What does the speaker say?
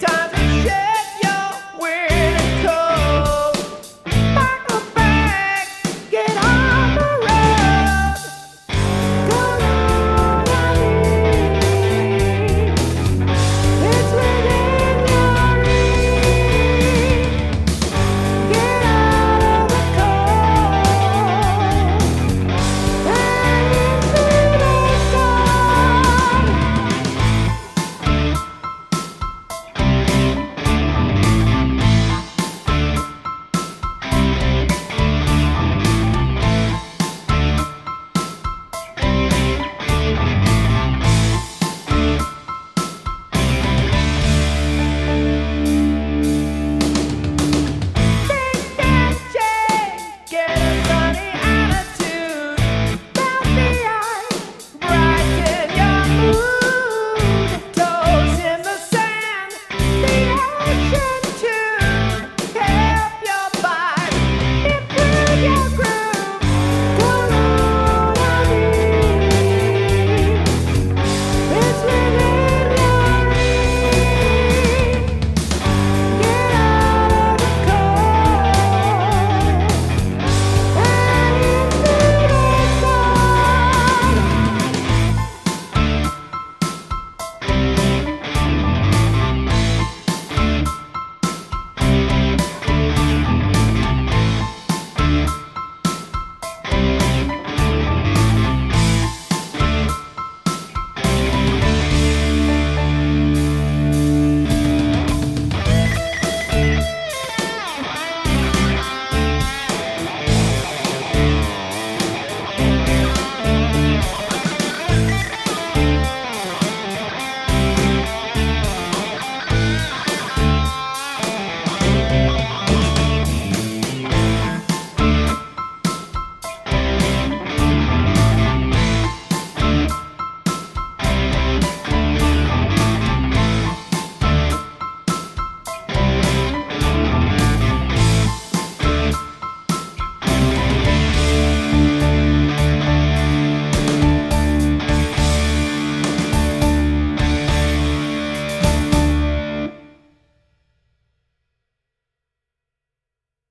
time.